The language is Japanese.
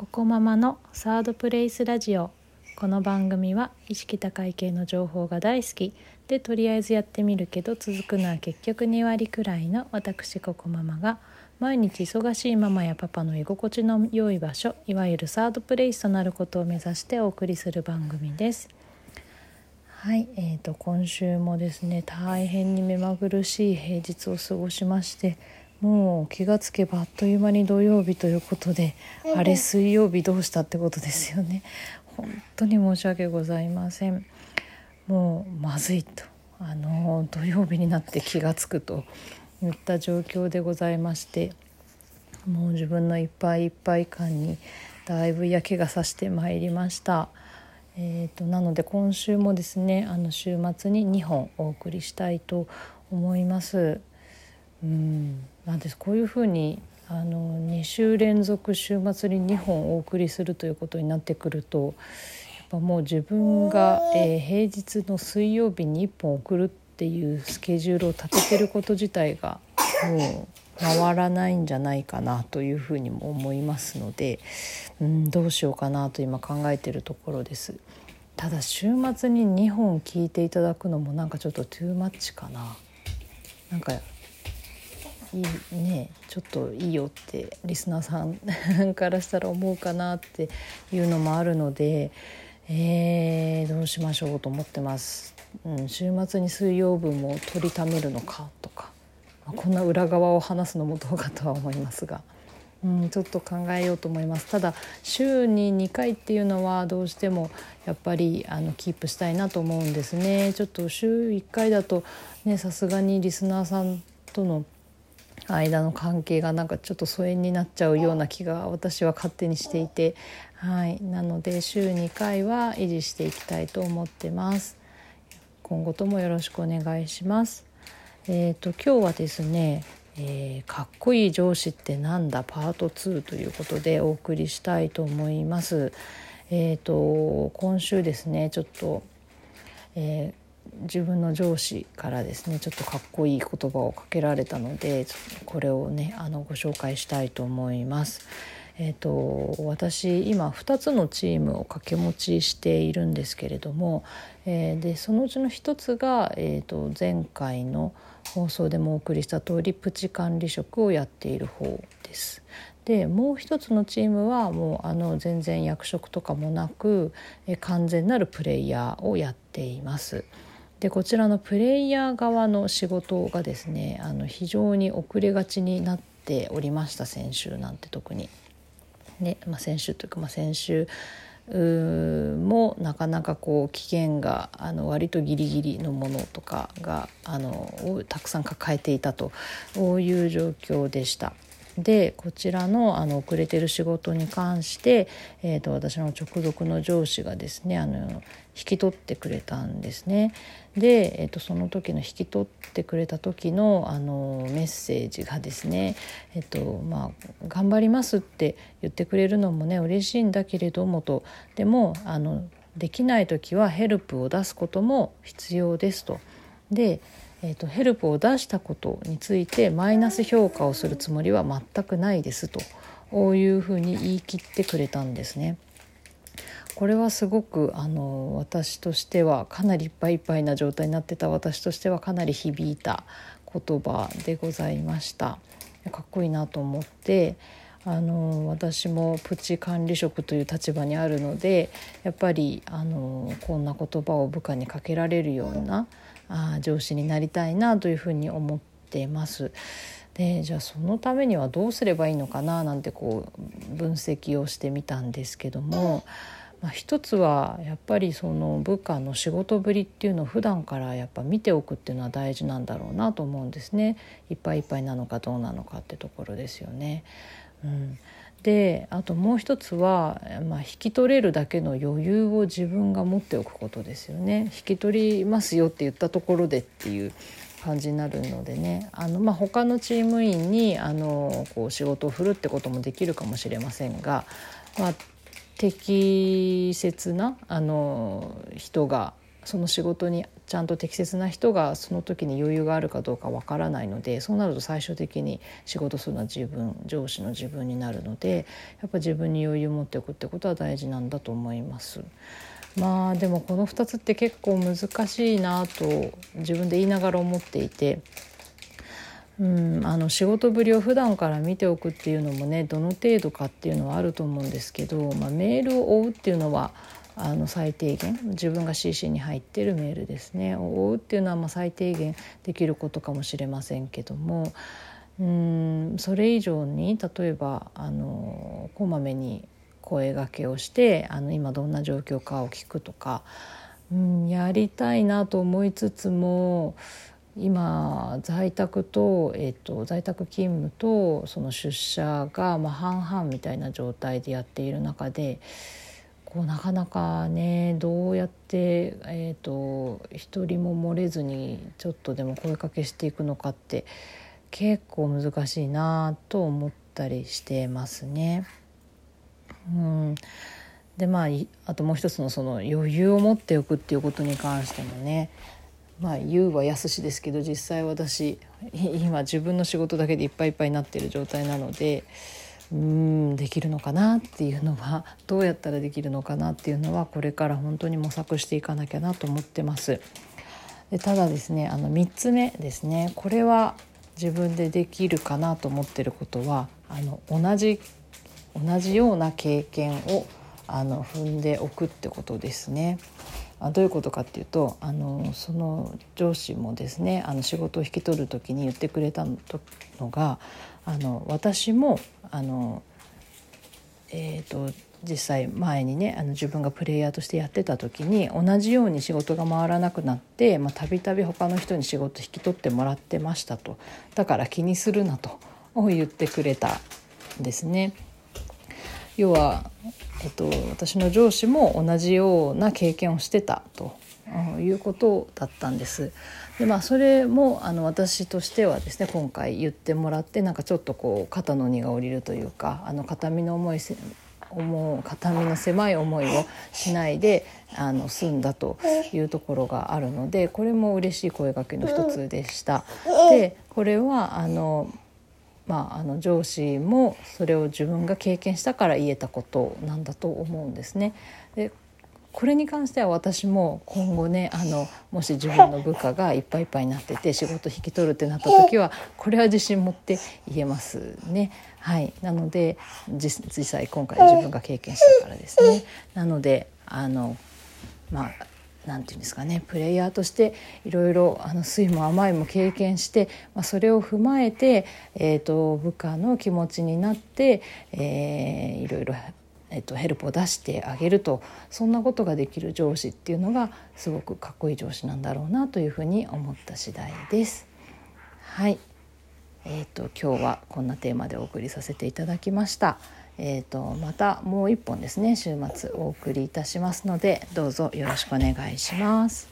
ココママのサードプレイスラジオ。この番組は意識高い系の情報が大好き。でとりあえずやってみるけど続くのは結局2割くらいの私ココママが。毎日忙しいママやパパの居心地の良い場所いわゆるサードプレイスとなることを目指してお送りする番組です。はい、えーと、今週もですね大変に目まぐるしい平日を過ごしましてもう気がつけばあっという間に土曜日ということで、あれ水曜日どうしたってことですよね本当に申し訳ございませんもうまずいとあの土曜日になって気が付くといった状況でございましてもう自分のいっぱいいっぱい感にだいぶ嫌気がさしてまいりました。えーと、なので今週もですねあの週末に2本お送りしたいと思います。うんなんですこういうふうにあの2週連続週末に2本お送りするということになってくるとやっぱもう自分が、えー、平日の水曜日に1本送るっていうスケジュールを立ててること自体がもう回らないんじゃないかなというふうにも思いますので、うん、どうしようかなと今考えてるところです。ただ週末に2本聞いていただくのもなんかちょっとトゥーマッチかな。なんかいいねちょっといいよってリスナーさんからしたら思うかなっていうのもあるので、えー、どうしましょうと思ってます。うん、週末に水曜分も取りためるのかとか、まあ、こんな裏側を話すのもどうかとは思いますが。うん、ちょっと考えようと思いますただ週に2回っていうのはどうしてもやっぱりあのキープしたいなと思うんですねちょっと週1回だとねさすがにリスナーさんとの間の関係がなんかちょっと疎遠になっちゃうような気が私は勝手にしていてはい。なので週2回は維持していきたいと思ってます。今後ともよろしくお願いします。えっ、ー、と今日はですねえー、かっこいい上司ってなんだ？パート2ということでお送りしたいと思います。えーと、今週ですねちょっと、えー、自分の上司からですねちょっとかっこいい言葉をかけられたのでこれをねあのご紹介したいと思います。えーと、私今2つのチームを掛け持ちしているんですけれども、えー、でそのうちの1つが、えーと前回の「放送でもお送りした通りプチ管理職をやっている方です。でもう一つのチームはもうあの全然役職とかもなくえ完全なるプレイヤーをやっています。でこちらのプレイヤー側の仕事がですねあの非常に遅れがちになっておりました先週なんて特に。ねまあ、先週というか、まあ、先週もなかなかこう期限があの割とギリギリのものとかがあのたくさん抱えていたという状況でした。でこちらのあの遅れてる仕事に関して、えーと、私の直属の上司がですねあの引き取ってくれたんですね。で、えーと、その時の引き取ってくれた時のあのメッセージがですね「えーとまあ、頑張ります」って言ってくれるのもね嬉しいんだけれどもとでもあのできない時はヘルプを出すことも必要ですと。でえーと、ヘルプを出したことについてマイナス評価をするつもりは全くないですというふうに言い切ってくれたんですね。これはすごくあの私としてはかなりいっぱいいっぱいな状態になってた私としてはかなり響いた言葉でございました。かっこいいなと思ってあの私もプチ管理職という立場にあるのでやっぱりあのこんな言葉を部下にかけられるようなあ上司になりたいなというふうに思ってます。でじゃあそのためにはどうすればいいのかななんてこう分析をしてみたんですけども、まあ、一つはやっぱりその部下の仕事ぶりっていうのを普段からやっぱ見ておくっていうのは大事なんだろうなと思うんですね。いっぱいいっぱいなのかどうなのかってところですよね。うん、であともう一つは、まあ、引き取れるだけの余裕を自分が持っておくことですよね。引き取りますよって言ったところでっていう感じになるのでねあの、まあ、他のチーム員にあのこう仕事を振るってこともできるかもしれませんが、まあ、適切なあの人がその仕事にちゃんと適切な人がその時に余裕があるかどうかわからないのでそうなると最終的に仕事するのは自分上司の自分になるのでやっぱ自分に余裕を持っておくってことは大事なんだと思います。まあでもこの2つって結構難しいなと自分で言いながら思っていて。うん、あの仕事ぶりを普段から見ておくっていうのもねどの程度かっていうのはあると思うんですけど、まあ、メールを追うっていうのはあの最低限自分が CC に入ってるメールですね。を追うっていうのはまあ最低限できることかもしれませんけどもうんそれ以上に例えばあのこまめに声がけをしてあの今どんな状況かを聞くとか、うん、やりたいなと思いつつも今在宅と,、えーと、在宅勤務とその出社がまあ半々みたいな状態でやっている中でこうなかなかねどうやって、えーと一人も漏れずにちょっとでも声かけしていくのかって結構難しいなと思ったりしてますね。うんでまああともう一つのその余裕を持っておくっていうことに関してもねまあ言うはやすしですけど実際私今自分の仕事だけでいっぱいいっぱいになっている状態なのでうんできるのかなっていうのはどうやったらできるのかなっていうのはこれから本当に模索していかなきゃなと思ってます。でただですねあの3つ目ですねこれは自分でできるかなと思ってることはあの同じ同じような経験をあの踏んでおくってことですね。あどういうことかっていうとあのその上司もですねあの仕事を引き取る時に言ってくれたのがあの私もあの、えーと、実際前にねあの自分がプレイヤーとしてやってた時に同じように仕事が回らなくなってたびたび他の人に仕事引き取ってもらってましたとだから気にするなと言ってくれたんですね。要は、えっと、私の上司も同じような経験をしてたということだったんです。でまあそれもあの私としてはですね今回言ってもらってなんかちょっとこう肩の荷が下りるというかあの肩身の重い思う肩身の狭い思いをしないであの済んだというところがあるのでこれも嬉しい声がけの一つでした。でこれはあのまあ、あの上司もそれを自分が経験したから言えたことなんだと思うんですね。でこれに関しては私も今後ねあのもし自分の部下がいっぱいいっぱいになってて仕事引き取るってなった時はこれは自信持って言えますね。はい、なので実際今回自分が経験したからですね。なのであのまあ何て言うんですかねプレイヤーとしていろいろあの酸いも甘いも経験して、まあ、それを踏まえて、えーと、部下の気持ちになって、えー、いろいろえっと、ヘルプを出してあげるとそんなことができる上司っていうのがすごくかっこいい上司なんだろうなというふうに思った次第です。はい、えーと今日はこんなテーマでお送りさせていただきました。えーと、またもう一本ですね週末お送りいたしますのでどうぞよろしくお願いします。